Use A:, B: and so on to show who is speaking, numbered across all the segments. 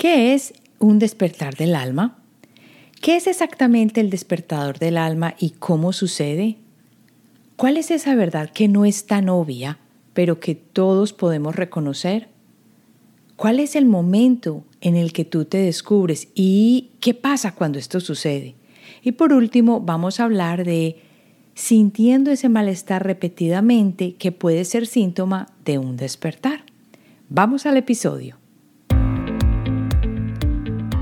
A: ¿Qué es un despertar del alma? ¿Qué es exactamente el despertador del alma y cómo sucede? ¿Cuál es esa verdad que no es tan obvia, pero que todos podemos reconocer? ¿Cuál es el momento en el que tú te descubres y qué pasa cuando esto sucede? Y por último, vamos a hablar de sintiendo ese malestar repetidamente que puede ser síntoma de un despertar. Vamos al episodio.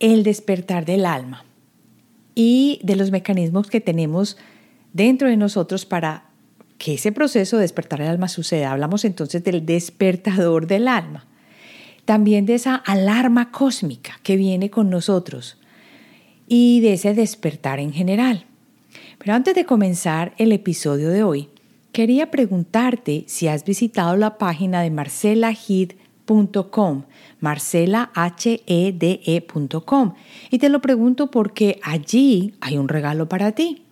A: el despertar del alma y de los mecanismos que tenemos dentro de nosotros para que ese proceso de despertar el alma suceda. Hablamos entonces del despertador del alma, también de esa alarma cósmica que viene con nosotros y de ese despertar en general. Pero antes de comenzar el episodio de hoy, quería preguntarte si has visitado la página de Marcela Heath marcelahede.com. Y te lo pregunto porque allí hay un regalo para ti.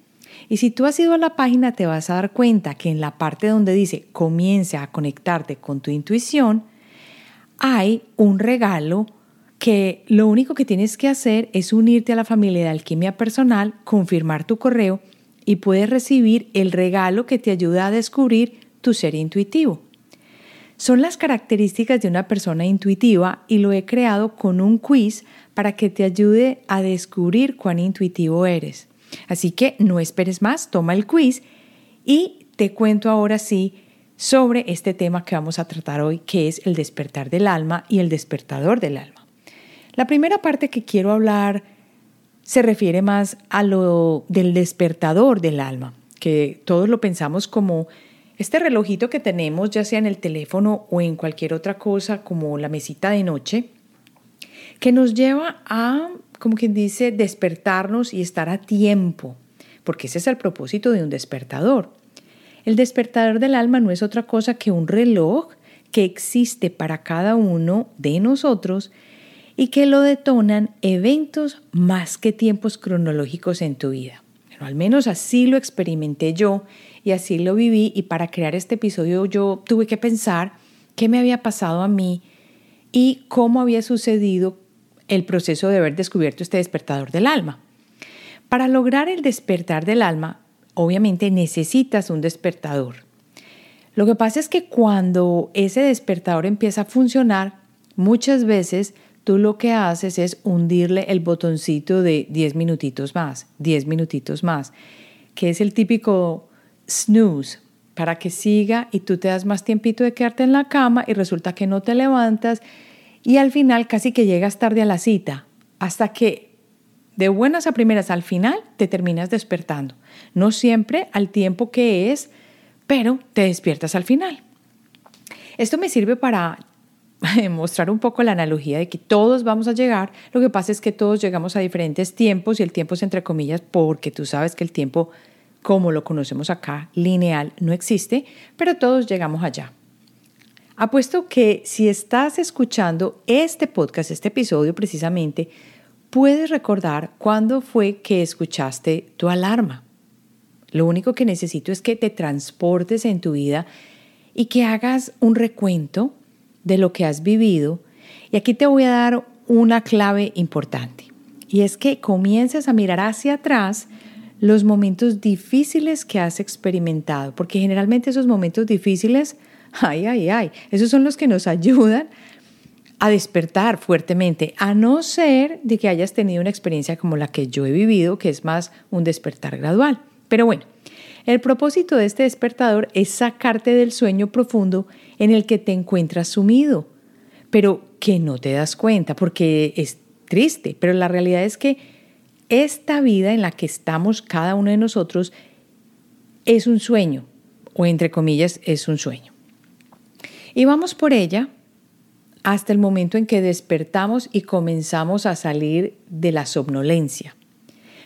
A: Y si tú has ido a la página te vas a dar cuenta que en la parte donde dice comienza a conectarte con tu intuición, hay un regalo que lo único que tienes que hacer es unirte a la familia de alquimia personal, confirmar tu correo y puedes recibir el regalo que te ayuda a descubrir tu ser intuitivo. Son las características de una persona intuitiva y lo he creado con un quiz para que te ayude a descubrir cuán intuitivo eres. Así que no esperes más, toma el quiz y te cuento ahora sí sobre este tema que vamos a tratar hoy, que es el despertar del alma y el despertador del alma. La primera parte que quiero hablar se refiere más a lo del despertador del alma, que todos lo pensamos como este relojito que tenemos, ya sea en el teléfono o en cualquier otra cosa como la mesita de noche, que nos lleva a, como quien dice, despertarnos y estar a tiempo, porque ese es el propósito de un despertador. El despertador del alma no es otra cosa que un reloj que existe para cada uno de nosotros y que lo detonan eventos más que tiempos cronológicos en tu vida. Pero al menos así lo experimenté yo y así lo viví y para crear este episodio yo tuve que pensar qué me había pasado a mí y cómo había sucedido el proceso de haber descubierto este despertador del alma. Para lograr el despertar del alma, obviamente necesitas un despertador. Lo que pasa es que cuando ese despertador empieza a funcionar, muchas veces tú lo que haces es hundirle el botoncito de 10 minutitos más, 10 minutitos más, que es el típico snooze para que siga y tú te das más tiempito de quedarte en la cama y resulta que no te levantas y al final casi que llegas tarde a la cita, hasta que de buenas a primeras al final te terminas despertando. No siempre al tiempo que es, pero te despiertas al final. Esto me sirve para mostrar un poco la analogía de que todos vamos a llegar, lo que pasa es que todos llegamos a diferentes tiempos y el tiempo es entre comillas porque tú sabes que el tiempo como lo conocemos acá, lineal, no existe, pero todos llegamos allá. Apuesto que si estás escuchando este podcast, este episodio precisamente, puedes recordar cuándo fue que escuchaste tu alarma. Lo único que necesito es que te transportes en tu vida y que hagas un recuento de lo que has vivido. Y aquí te voy a dar una clave importante. Y es que comiences a mirar hacia atrás los momentos difíciles que has experimentado, porque generalmente esos momentos difíciles, ay, ay, ay, esos son los que nos ayudan a despertar fuertemente, a no ser de que hayas tenido una experiencia como la que yo he vivido, que es más un despertar gradual. Pero bueno, el propósito de este despertador es sacarte del sueño profundo en el que te encuentras sumido, pero que no te das cuenta, porque es triste, pero la realidad es que esta vida en la que estamos cada uno de nosotros es un sueño, o entre comillas, es un sueño. Y vamos por ella hasta el momento en que despertamos y comenzamos a salir de la somnolencia.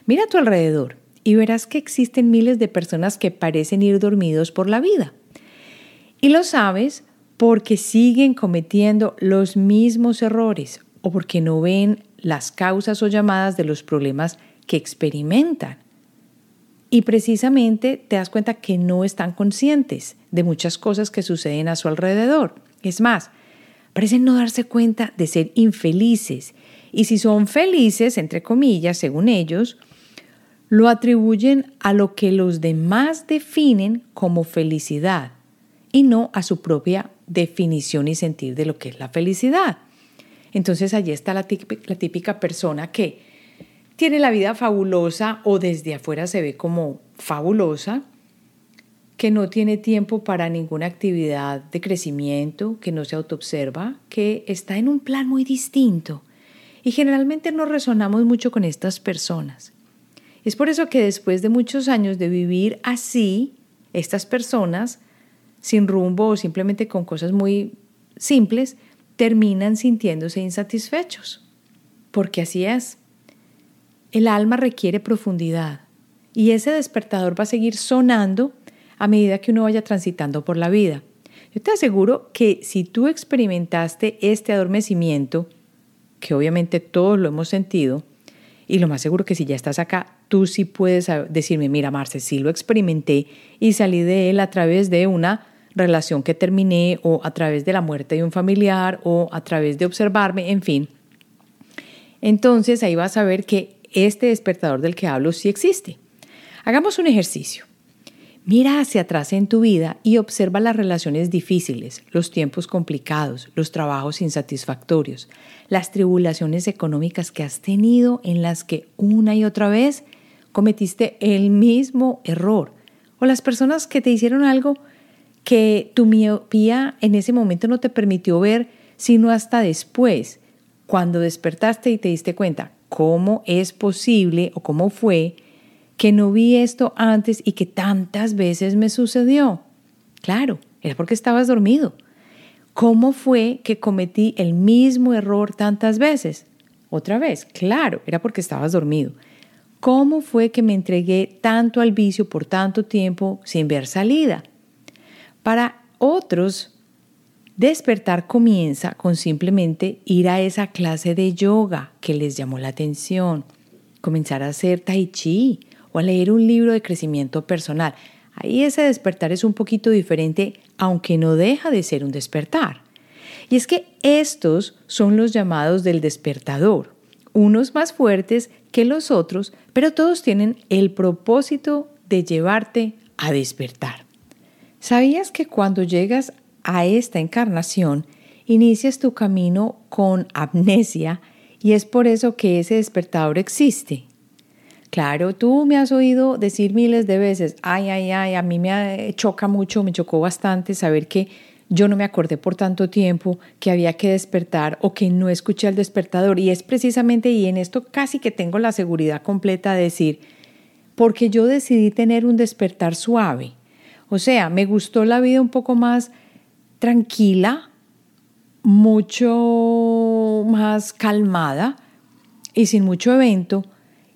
A: Mira a tu alrededor y verás que existen miles de personas que parecen ir dormidos por la vida. Y lo sabes porque siguen cometiendo los mismos errores o porque no ven las causas o llamadas de los problemas que experimentan. Y precisamente te das cuenta que no están conscientes de muchas cosas que suceden a su alrededor. Es más, parecen no darse cuenta de ser infelices. Y si son felices, entre comillas, según ellos, lo atribuyen a lo que los demás definen como felicidad y no a su propia definición y sentir de lo que es la felicidad. Entonces allí está la típica, persona que tiene la vida fabulosa o desde afuera se ve como fabulosa, que no tiene tiempo para ninguna actividad de crecimiento, que no se autoobserva, que está en un plan muy distinto. Y generalmente no resonamos mucho con estas personas. Es por eso que después de muchos años de vivir así, estas personas, sin rumbo o simplemente con cosas muy simples, terminan sintiéndose insatisfechos. Porque así es. El alma requiere profundidad y ese despertador va a seguir sonando a medida que uno vaya transitando por la vida. Yo te aseguro que si tú experimentaste este adormecimiento, que obviamente todos lo hemos sentido, y lo más seguro que si ya estás acá, tú sí puedes decirme, mira Marce, sí lo experimenté y salí de él a través de una relación que terminé o a través de la muerte de un familiar o a través de observarme, en fin. Entonces ahí vas a ver que este despertador del que hablo sí existe. Hagamos un ejercicio. Mira hacia atrás en tu vida y observa las relaciones difíciles, los tiempos complicados, los trabajos insatisfactorios, las tribulaciones económicas que has tenido en las que una y otra vez cometiste el mismo error, o las personas que te hicieron algo que tu miopía en ese momento no te permitió ver, sino hasta después, cuando despertaste y te diste cuenta cómo es posible o cómo fue que no vi esto antes y que tantas veces me sucedió. Claro, era porque estabas dormido. ¿Cómo fue que cometí el mismo error tantas veces? Otra vez, claro, era porque estabas dormido. ¿Cómo fue que me entregué tanto al vicio por tanto tiempo sin ver salida? Para otros, despertar comienza con simplemente ir a esa clase de yoga que les llamó la atención, comenzar a hacer tai chi o a leer un libro de crecimiento personal. Ahí ese despertar es un poquito diferente, aunque no deja de ser un despertar. Y es que estos son los llamados del despertador, unos más fuertes que los otros, pero todos tienen el propósito de llevarte a despertar. ¿Sabías que cuando llegas a esta encarnación, inicias tu camino con amnesia y es por eso que ese despertador existe? Claro, tú me has oído decir miles de veces, ay, ay, ay, a mí me choca mucho, me chocó bastante saber que yo no me acordé por tanto tiempo que había que despertar o que no escuché al despertador. Y es precisamente, y en esto casi que tengo la seguridad completa de decir, porque yo decidí tener un despertar suave. O sea, me gustó la vida un poco más tranquila, mucho más calmada y sin mucho evento.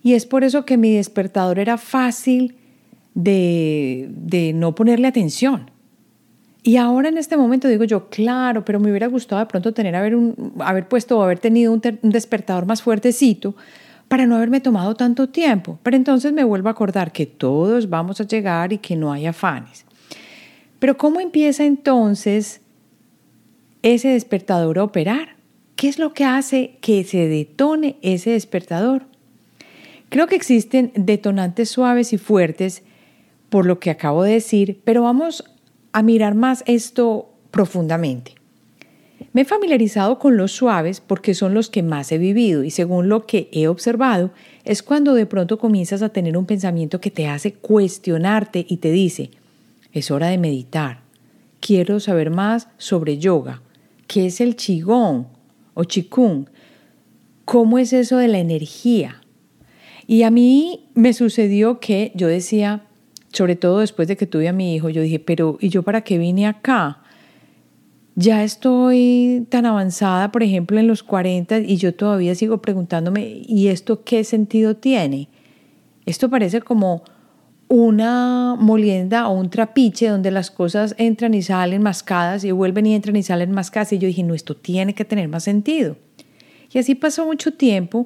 A: Y es por eso que mi despertador era fácil de, de no ponerle atención. Y ahora en este momento digo yo, claro, pero me hubiera gustado de pronto tener haber, un, haber puesto o haber tenido un, un despertador más fuertecito para no haberme tomado tanto tiempo. Pero entonces me vuelvo a acordar que todos vamos a llegar y que no hay afanes. Pero ¿cómo empieza entonces ese despertador a operar? ¿Qué es lo que hace que se detone ese despertador? Creo que existen detonantes suaves y fuertes por lo que acabo de decir, pero vamos a mirar más esto profundamente. Me he familiarizado con los suaves porque son los que más he vivido y según lo que he observado es cuando de pronto comienzas a tener un pensamiento que te hace cuestionarte y te dice, es hora de meditar, quiero saber más sobre yoga, qué es el qigong o qigong, cómo es eso de la energía. Y a mí me sucedió que yo decía, sobre todo después de que tuve a mi hijo, yo dije, pero ¿y yo para qué vine acá? Ya estoy tan avanzada, por ejemplo, en los 40 y yo todavía sigo preguntándome, ¿y esto qué sentido tiene? Esto parece como una molienda o un trapiche donde las cosas entran y salen mascadas y vuelven y entran y salen mascadas. Y yo dije, no, esto tiene que tener más sentido. Y así pasó mucho tiempo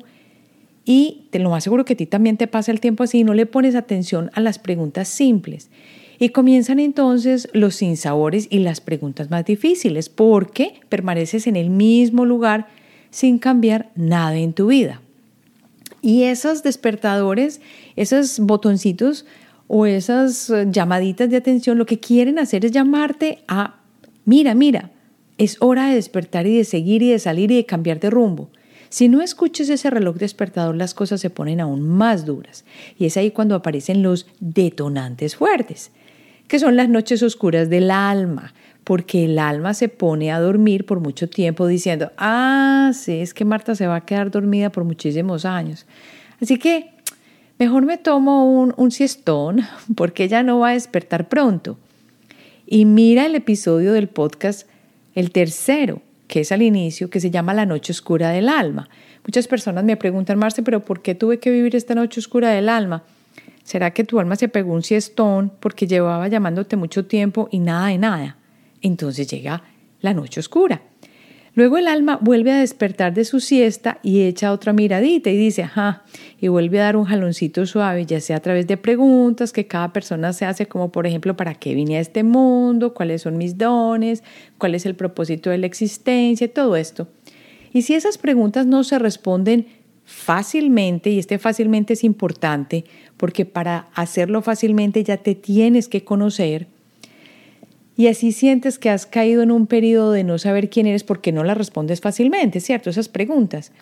A: y te lo más seguro que a ti también te pasa el tiempo así y no le pones atención a las preguntas simples. Y comienzan entonces los sinsabores y las preguntas más difíciles porque permaneces en el mismo lugar sin cambiar nada en tu vida. Y esos despertadores, esos botoncitos o esas llamaditas de atención, lo que quieren hacer es llamarte a, mira, mira, es hora de despertar y de seguir y de salir y de cambiar de rumbo. Si no escuches ese reloj despertador, las cosas se ponen aún más duras. Y es ahí cuando aparecen los detonantes fuertes, que son las noches oscuras del alma, porque el alma se pone a dormir por mucho tiempo diciendo, ah, sí, es que Marta se va a quedar dormida por muchísimos años. Así que mejor me tomo un, un siestón porque ella no va a despertar pronto. Y mira el episodio del podcast, el tercero, que es al inicio, que se llama La Noche Oscura del Alma. Muchas personas me preguntan, Marce, pero ¿por qué tuve que vivir esta noche oscura del alma? ¿Será que tu alma se pegó un siestón porque llevaba llamándote mucho tiempo y nada de nada? Entonces llega la noche oscura. Luego el alma vuelve a despertar de su siesta y echa otra miradita y dice, ajá, y vuelve a dar un jaloncito suave, ya sea a través de preguntas que cada persona se hace, como por ejemplo, ¿para qué vine a este mundo? ¿Cuáles son mis dones? ¿Cuál es el propósito de la existencia? Todo esto. Y si esas preguntas no se responden fácilmente, y este fácilmente es importante, porque para hacerlo fácilmente ya te tienes que conocer, y así sientes que has caído en un periodo de no saber quién eres porque no la respondes fácilmente, ¿cierto? Esas preguntas.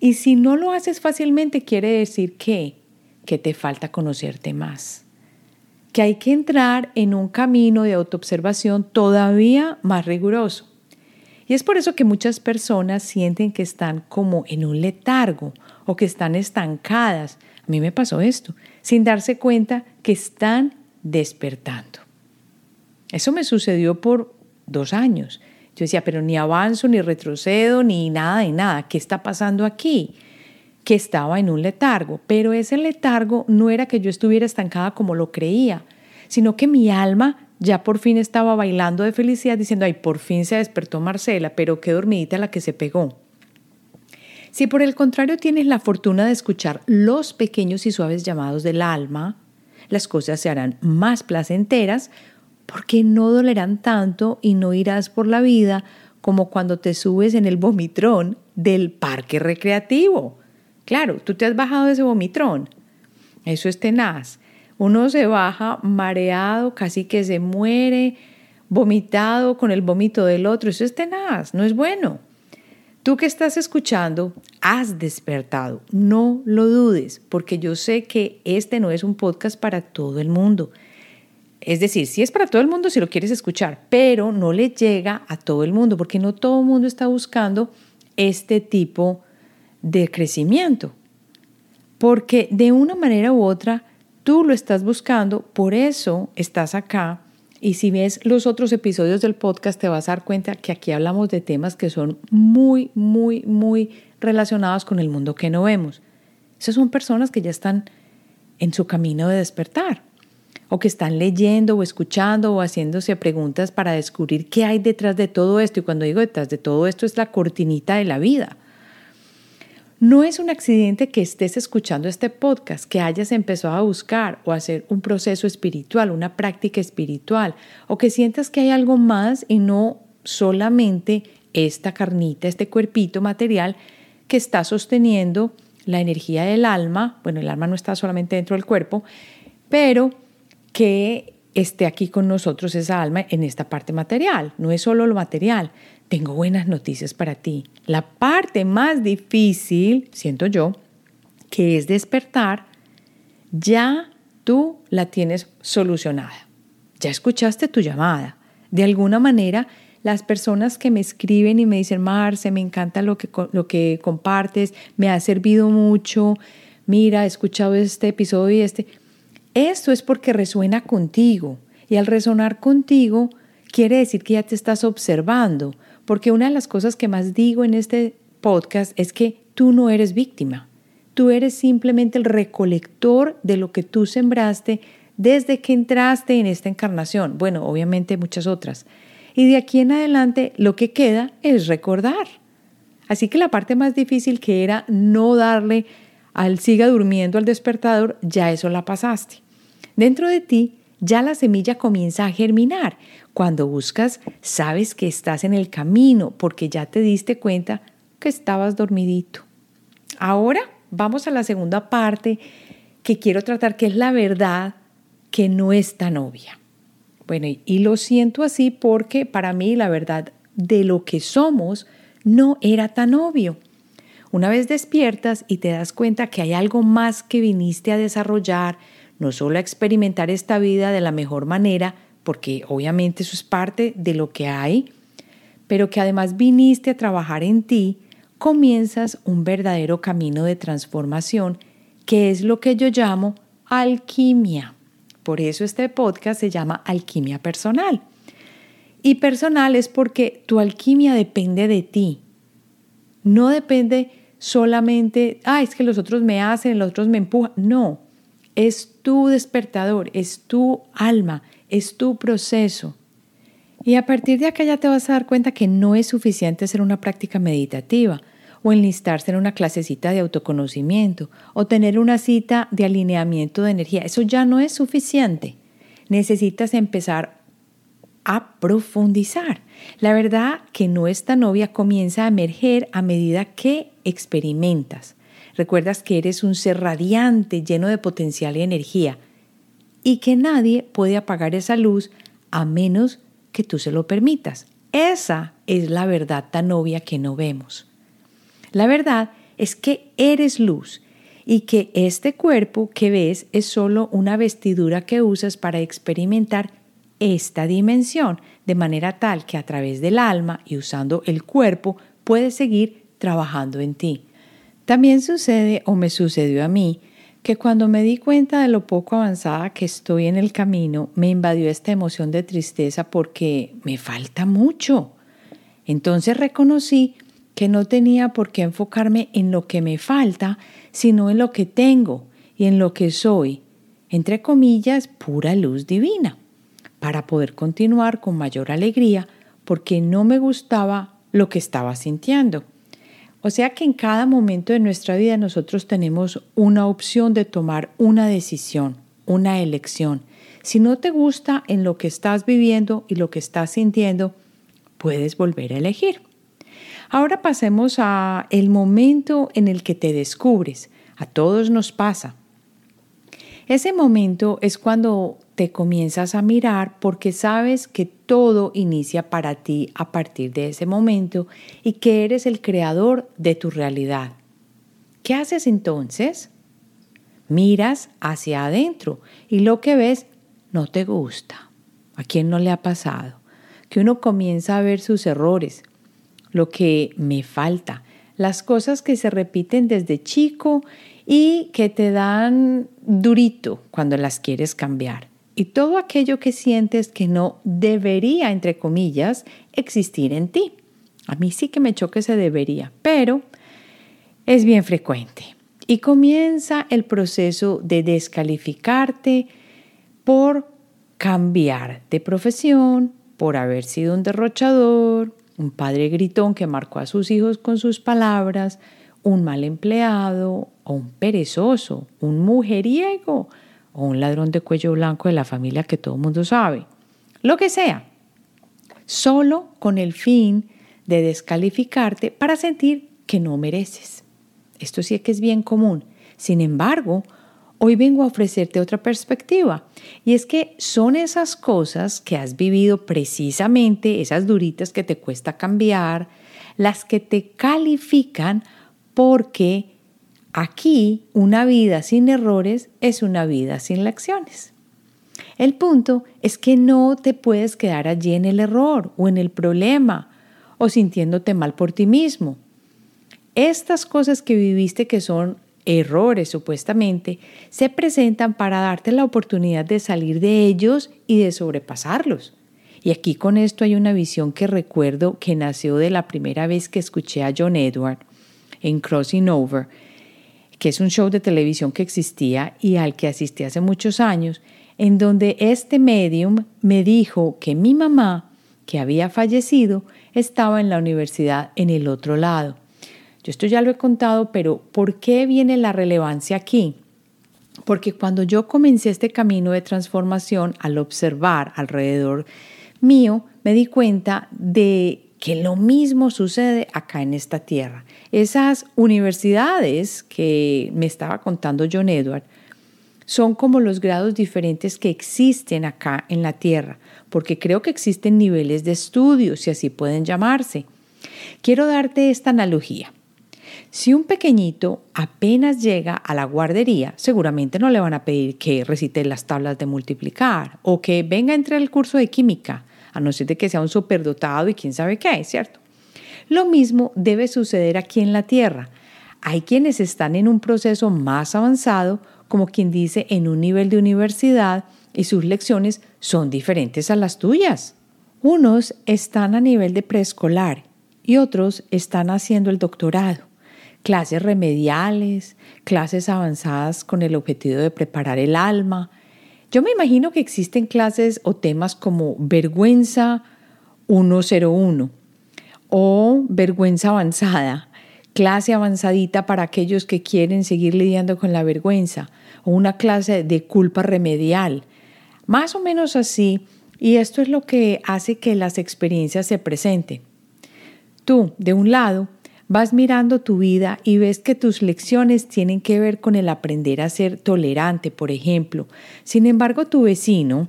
A: Y si no lo haces fácilmente, quiere decir que, que te falta conocerte más. Que hay que entrar en un camino de autoobservación todavía más riguroso. Y es por eso que muchas personas sienten que están como en un letargo o que están estancadas. A mí me pasó esto, sin darse cuenta que están despertando. Eso me sucedió por dos años. Yo decía, pero ni avanzo, ni retrocedo, ni nada de nada. ¿Qué está pasando aquí? Que estaba en un letargo. Pero ese letargo no era que yo estuviera estancada como lo creía, sino que mi alma ya por fin estaba bailando de felicidad diciendo, ay, por fin se despertó Marcela, pero qué dormidita la que se pegó. Si por el contrario tienes la fortuna de escuchar los pequeños y suaves llamados del alma, las cosas se harán más placenteras porque no dolerán tanto y no irás por la vida como cuando te subes en el vomitrón del parque recreativo. Claro, tú te has bajado de ese vomitrón. Eso es tenaz. Uno se baja mareado, casi que se muere, vomitado con el vómito del otro. Eso es tenaz, no es bueno. Tú que estás escuchando, has despertado. No lo dudes, porque yo sé que este no es un podcast para todo el mundo. Es decir, sí es para todo el mundo si lo quieres escuchar, pero no le llega a todo el mundo, porque no todo el mundo está buscando este tipo de crecimiento. Porque de una manera u otra, tú lo estás buscando, por eso estás acá. Y si ves los otros episodios del podcast, te vas a dar cuenta que aquí hablamos de temas que son muy, muy, muy relacionados con el mundo que no vemos. Esas son personas que ya están en su camino de despertar o que están leyendo o escuchando o haciéndose preguntas para descubrir qué hay detrás de todo esto. Y cuando digo detrás de todo esto es la cortinita de la vida. No es un accidente que estés escuchando este podcast, que hayas empezado a buscar o hacer un proceso espiritual, una práctica espiritual, o que sientas que hay algo más y no solamente esta carnita, este cuerpito material que está sosteniendo la energía del alma. Bueno, el alma no está solamente dentro del cuerpo, pero que esté aquí con nosotros esa alma en esta parte material. No es solo lo material. Tengo buenas noticias para ti. La parte más difícil, siento yo, que es despertar, ya tú la tienes solucionada. Ya escuchaste tu llamada. De alguna manera, las personas que me escriben y me dicen, Marce, me encanta lo que, lo que compartes, me ha servido mucho, mira, he escuchado este episodio y este, esto es porque resuena contigo y al resonar contigo quiere decir que ya te estás observando, porque una de las cosas que más digo en este podcast es que tú no eres víctima. Tú eres simplemente el recolector de lo que tú sembraste desde que entraste en esta encarnación. Bueno, obviamente muchas otras. Y de aquí en adelante lo que queda es recordar. Así que la parte más difícil que era no darle al siga durmiendo al despertador, ya eso la pasaste. Dentro de ti ya la semilla comienza a germinar. Cuando buscas, sabes que estás en el camino porque ya te diste cuenta que estabas dormidito. Ahora vamos a la segunda parte que quiero tratar, que es la verdad que no es tan obvia. Bueno, y lo siento así porque para mí la verdad de lo que somos no era tan obvio. Una vez despiertas y te das cuenta que hay algo más que viniste a desarrollar, no solo a experimentar esta vida de la mejor manera, porque obviamente eso es parte de lo que hay, pero que además viniste a trabajar en ti, comienzas un verdadero camino de transformación, que es lo que yo llamo alquimia. Por eso este podcast se llama Alquimia Personal. Y personal es porque tu alquimia depende de ti. No depende solamente, ah, es que los otros me hacen, los otros me empujan. No, es tu despertador, es tu alma, es tu proceso. Y a partir de acá ya te vas a dar cuenta que no es suficiente hacer una práctica meditativa o enlistarse en una clasecita de autoconocimiento o tener una cita de alineamiento de energía. Eso ya no es suficiente. Necesitas empezar a profundizar. La verdad que no esta novia comienza a emerger a medida que experimentas. Recuerdas que eres un ser radiante, lleno de potencial y energía, y que nadie puede apagar esa luz a menos que tú se lo permitas. Esa es la verdad tan obvia que no vemos. La verdad es que eres luz y que este cuerpo que ves es solo una vestidura que usas para experimentar esta dimensión, de manera tal que a través del alma y usando el cuerpo puedes seguir trabajando en ti. También sucede o me sucedió a mí que cuando me di cuenta de lo poco avanzada que estoy en el camino, me invadió esta emoción de tristeza porque me falta mucho. Entonces reconocí que no tenía por qué enfocarme en lo que me falta, sino en lo que tengo y en lo que soy, entre comillas, pura luz divina, para poder continuar con mayor alegría porque no me gustaba lo que estaba sintiendo. O sea que en cada momento de nuestra vida nosotros tenemos una opción de tomar una decisión, una elección. Si no te gusta en lo que estás viviendo y lo que estás sintiendo, puedes volver a elegir. Ahora pasemos a el momento en el que te descubres. A todos nos pasa. Ese momento es cuando te comienzas a mirar porque sabes que todo inicia para ti a partir de ese momento y que eres el creador de tu realidad. ¿Qué haces entonces? Miras hacia adentro y lo que ves no te gusta. ¿A quién no le ha pasado? Que uno comienza a ver sus errores, lo que me falta, las cosas que se repiten desde chico y que te dan durito cuando las quieres cambiar. Y todo aquello que sientes que no debería, entre comillas, existir en ti. A mí sí que me choque se debería, pero es bien frecuente. Y comienza el proceso de descalificarte por cambiar de profesión, por haber sido un derrochador, un padre gritón que marcó a sus hijos con sus palabras, un mal empleado o un perezoso, un mujeriego o un ladrón de cuello blanco de la familia que todo el mundo sabe. Lo que sea. Solo con el fin de descalificarte para sentir que no mereces. Esto sí que es bien común. Sin embargo, Hoy vengo a ofrecerte otra perspectiva y es que son esas cosas que has vivido precisamente, esas duritas que te cuesta cambiar, las que te califican porque aquí una vida sin errores es una vida sin lecciones. El punto es que no te puedes quedar allí en el error o en el problema o sintiéndote mal por ti mismo. Estas cosas que viviste que son errores supuestamente, se presentan para darte la oportunidad de salir de ellos y de sobrepasarlos. Y aquí con esto hay una visión que recuerdo que nació de la primera vez que escuché a John Edward en Crossing Over, que es un show de televisión que existía y al que asistí hace muchos años, en donde este medium me dijo que mi mamá, que había fallecido, estaba en la universidad en el otro lado. Yo esto ya lo he contado, pero ¿por qué viene la relevancia aquí? Porque cuando yo comencé este camino de transformación, al observar alrededor mío, me di cuenta de que lo mismo sucede acá en esta tierra. Esas universidades que me estaba contando John Edward son como los grados diferentes que existen acá en la tierra, porque creo que existen niveles de estudio, si así pueden llamarse. Quiero darte esta analogía. Si un pequeñito apenas llega a la guardería, seguramente no le van a pedir que recite las tablas de multiplicar o que venga a entrar al curso de química, a no ser de que sea un superdotado y quién sabe qué, ¿cierto? Lo mismo debe suceder aquí en la Tierra. Hay quienes están en un proceso más avanzado, como quien dice en un nivel de universidad, y sus lecciones son diferentes a las tuyas. Unos están a nivel de preescolar y otros están haciendo el doctorado clases remediales, clases avanzadas con el objetivo de preparar el alma. Yo me imagino que existen clases o temas como vergüenza 101 o vergüenza avanzada, clase avanzadita para aquellos que quieren seguir lidiando con la vergüenza o una clase de culpa remedial. Más o menos así, y esto es lo que hace que las experiencias se presenten. Tú, de un lado, Vas mirando tu vida y ves que tus lecciones tienen que ver con el aprender a ser tolerante, por ejemplo. Sin embargo, tu vecino,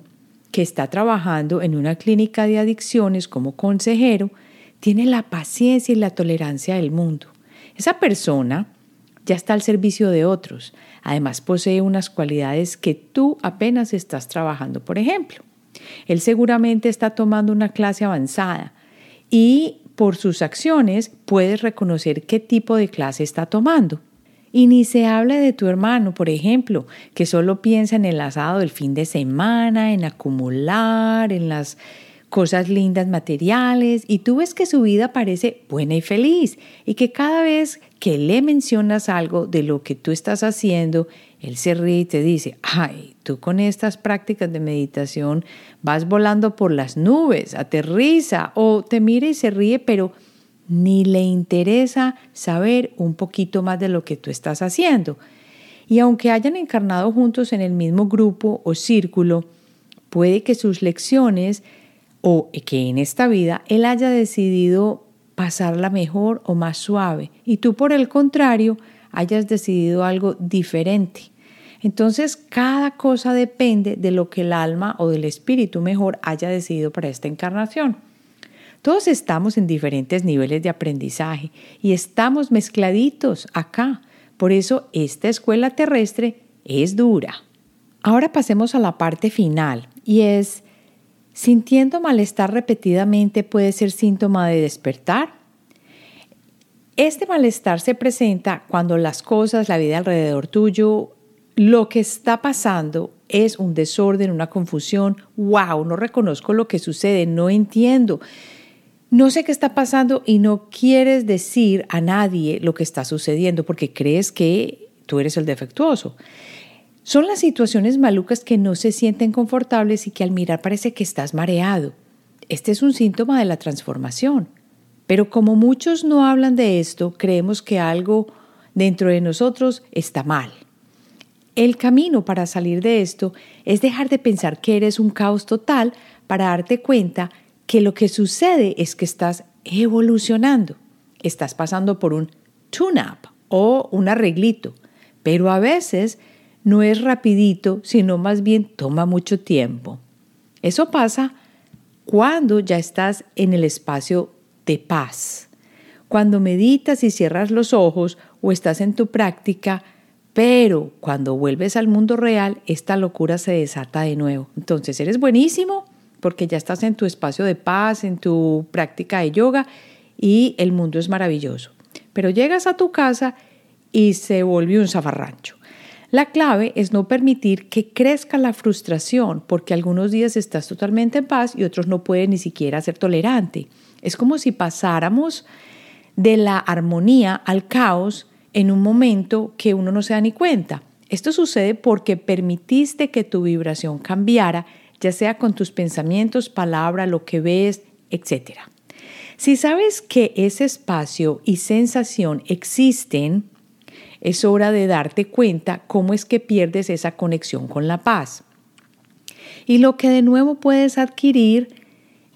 A: que está trabajando en una clínica de adicciones como consejero, tiene la paciencia y la tolerancia del mundo. Esa persona ya está al servicio de otros. Además, posee unas cualidades que tú apenas estás trabajando, por ejemplo. Él seguramente está tomando una clase avanzada y por sus acciones puedes reconocer qué tipo de clase está tomando. Y ni se hable de tu hermano, por ejemplo, que solo piensa en el asado del fin de semana, en acumular, en las cosas lindas materiales, y tú ves que su vida parece buena y feliz, y que cada vez que le mencionas algo de lo que tú estás haciendo, él se ríe y te dice, ay, tú con estas prácticas de meditación vas volando por las nubes, aterriza, o te mira y se ríe, pero ni le interesa saber un poquito más de lo que tú estás haciendo. Y aunque hayan encarnado juntos en el mismo grupo o círculo, puede que sus lecciones o que en esta vida él haya decidido pasarla mejor o más suave y tú por el contrario hayas decidido algo diferente. Entonces, cada cosa depende de lo que el alma o del espíritu mejor haya decidido para esta encarnación. Todos estamos en diferentes niveles de aprendizaje y estamos mezcladitos acá. Por eso esta escuela terrestre es dura. Ahora pasemos a la parte final y es, sintiendo malestar repetidamente puede ser síntoma de despertar. Este malestar se presenta cuando las cosas, la vida alrededor tuyo, lo que está pasando es un desorden, una confusión. ¡Wow! No reconozco lo que sucede, no entiendo. No sé qué está pasando y no quieres decir a nadie lo que está sucediendo porque crees que tú eres el defectuoso. Son las situaciones malucas que no se sienten confortables y que al mirar parece que estás mareado. Este es un síntoma de la transformación. Pero como muchos no hablan de esto, creemos que algo dentro de nosotros está mal. El camino para salir de esto es dejar de pensar que eres un caos total para darte cuenta que lo que sucede es que estás evolucionando. Estás pasando por un tune-up o un arreglito, pero a veces no es rapidito, sino más bien toma mucho tiempo. Eso pasa cuando ya estás en el espacio de paz. Cuando meditas y cierras los ojos o estás en tu práctica, pero cuando vuelves al mundo real, esta locura se desata de nuevo. Entonces eres buenísimo porque ya estás en tu espacio de paz, en tu práctica de yoga y el mundo es maravilloso. Pero llegas a tu casa y se volvió un zafarrancho. La clave es no permitir que crezca la frustración, porque algunos días estás totalmente en paz y otros no puedes ni siquiera ser tolerante. Es como si pasáramos de la armonía al caos en un momento que uno no se da ni cuenta. Esto sucede porque permitiste que tu vibración cambiara, ya sea con tus pensamientos, palabra, lo que ves, etc. Si sabes que ese espacio y sensación existen, es hora de darte cuenta cómo es que pierdes esa conexión con la paz. Y lo que de nuevo puedes adquirir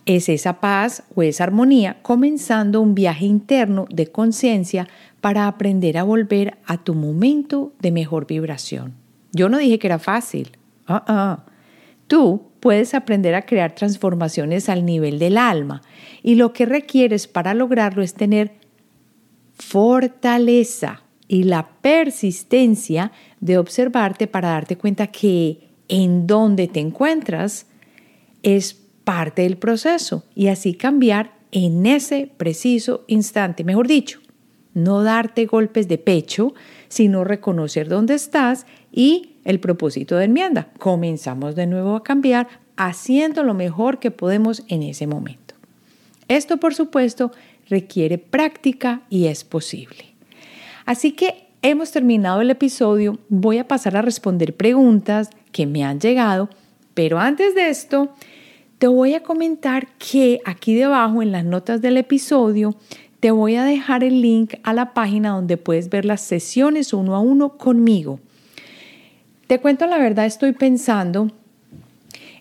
A: es esa paz o esa armonía comenzando un viaje interno de conciencia para aprender a volver a tu momento de mejor vibración. Yo no dije que era fácil. Uh Tú puedes aprender a crear transformaciones al nivel del alma y lo que requieres para lograrlo es tener fortaleza y la persistencia de observarte para darte cuenta que en donde te encuentras es parte del proceso y así cambiar en ese preciso instante. Mejor dicho, no darte golpes de pecho, sino reconocer dónde estás y el propósito de enmienda. Comenzamos de nuevo a cambiar haciendo lo mejor que podemos en ese momento. Esto, por supuesto, requiere práctica y es posible. Así que hemos terminado el episodio, voy a pasar a responder preguntas que me han llegado, pero antes de esto, te voy a comentar que aquí debajo en las notas del episodio te voy a dejar el link a la página donde puedes ver las sesiones uno a uno conmigo. Te cuento la verdad, estoy pensando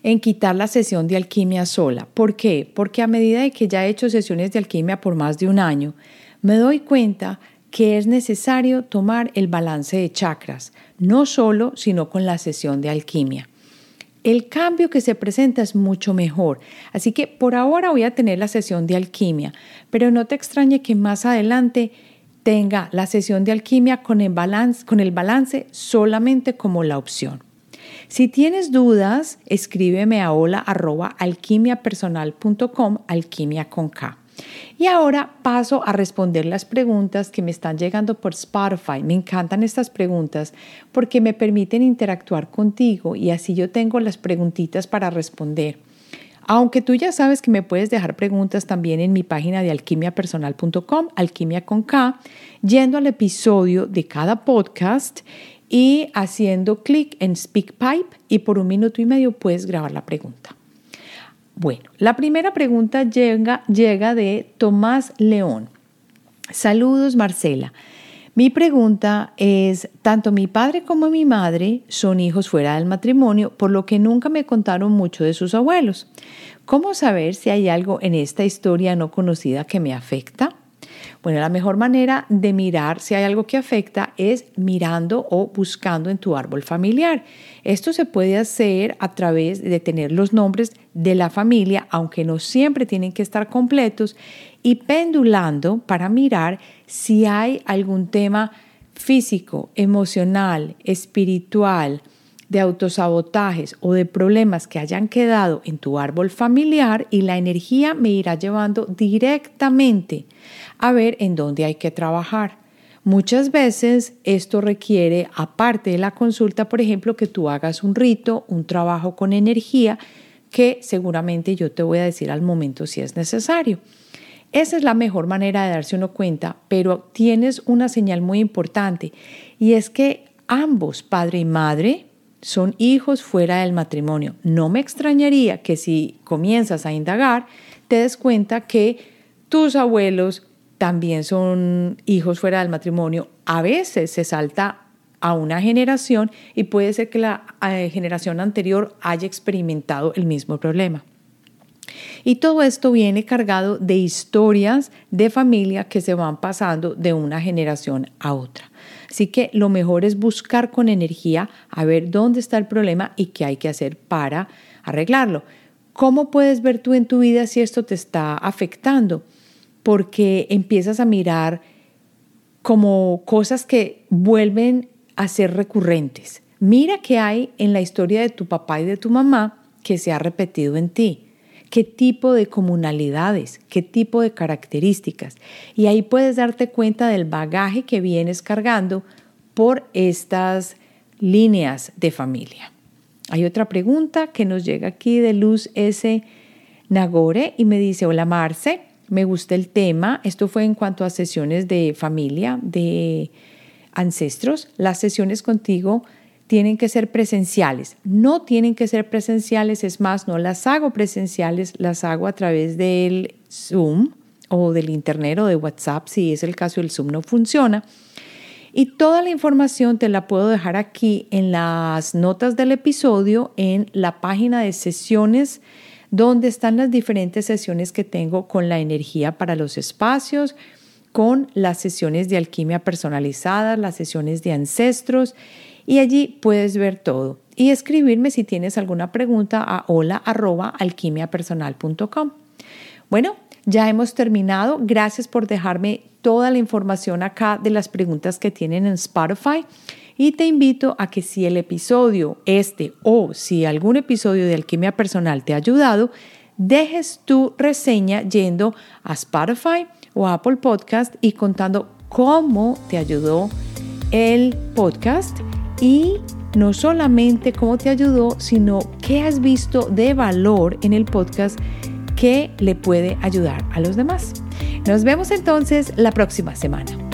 A: en quitar la sesión de alquimia sola. ¿Por qué? Porque a medida de que ya he hecho sesiones de alquimia por más de un año, me doy cuenta que es necesario tomar el balance de chakras, no solo, sino con la sesión de alquimia. El cambio que se presenta es mucho mejor, así que por ahora voy a tener la sesión de alquimia, pero no te extrañe que más adelante tenga la sesión de alquimia con el balance, con el balance solamente como la opción. Si tienes dudas, escríbeme a hola alquimiapersonal.com, alquimia con K. Y ahora paso a responder las preguntas que me están llegando por Spotify. Me encantan estas preguntas porque me permiten interactuar contigo y así yo tengo las preguntitas para responder. Aunque tú ya sabes que me puedes dejar preguntas también en mi página de alquimiapersonal.com, alquimia con K, yendo al episodio de cada podcast y haciendo clic en SpeakPipe y por un minuto y medio puedes grabar la pregunta. Bueno, la primera pregunta llega, llega de Tomás León. Saludos, Marcela. Mi pregunta es, tanto mi padre como mi madre son hijos fuera del matrimonio, por lo que nunca me contaron mucho de sus abuelos. ¿Cómo saber si hay algo en esta historia no conocida que me afecta? Bueno, la mejor manera de mirar si hay algo que afecta es mirando o buscando en tu árbol familiar. Esto se puede hacer a través de tener los nombres de la familia, aunque no siempre tienen que estar completos, y pendulando para mirar si hay algún tema físico, emocional, espiritual, de autosabotajes o de problemas que hayan quedado en tu árbol familiar y la energía me irá llevando directamente a ver en dónde hay que trabajar. Muchas veces esto requiere, aparte de la consulta, por ejemplo, que tú hagas un rito, un trabajo con energía, que seguramente yo te voy a decir al momento si es necesario. Esa es la mejor manera de darse uno cuenta, pero tienes una señal muy importante y es que ambos, padre y madre, son hijos fuera del matrimonio. No me extrañaría que si comienzas a indagar, te des cuenta que tus abuelos también son hijos fuera del matrimonio. A veces se salta a una generación y puede ser que la eh, generación anterior haya experimentado el mismo problema. Y todo esto viene cargado de historias de familia que se van pasando de una generación a otra. Así que lo mejor es buscar con energía a ver dónde está el problema y qué hay que hacer para arreglarlo. ¿Cómo puedes ver tú en tu vida si esto te está afectando? porque empiezas a mirar como cosas que vuelven a ser recurrentes. Mira qué hay en la historia de tu papá y de tu mamá que se ha repetido en ti. ¿Qué tipo de comunalidades? ¿Qué tipo de características? Y ahí puedes darte cuenta del bagaje que vienes cargando por estas líneas de familia. Hay otra pregunta que nos llega aquí de Luz S. Nagore y me dice, hola Marce, me gusta el tema. Esto fue en cuanto a sesiones de familia, de ancestros. Las sesiones contigo tienen que ser presenciales. No tienen que ser presenciales, es más, no las hago presenciales, las hago a través del Zoom o del Internet o de WhatsApp, si es el caso el Zoom no funciona. Y toda la información te la puedo dejar aquí en las notas del episodio, en la página de sesiones, donde están las diferentes sesiones que tengo con la energía para los espacios, con las sesiones de alquimia personalizadas, las sesiones de ancestros, y allí puedes ver todo. Y escribirme si tienes alguna pregunta a hola.alquimiapersonal.com. Bueno, ya hemos terminado. Gracias por dejarme toda la información acá de las preguntas que tienen en Spotify. Y te invito a que si el episodio este o si algún episodio de Alquimia Personal te ha ayudado, dejes tu reseña yendo a Spotify o Apple Podcast y contando cómo te ayudó el podcast y no solamente cómo te ayudó, sino qué has visto de valor en el podcast que le puede ayudar a los demás. Nos vemos entonces la próxima semana.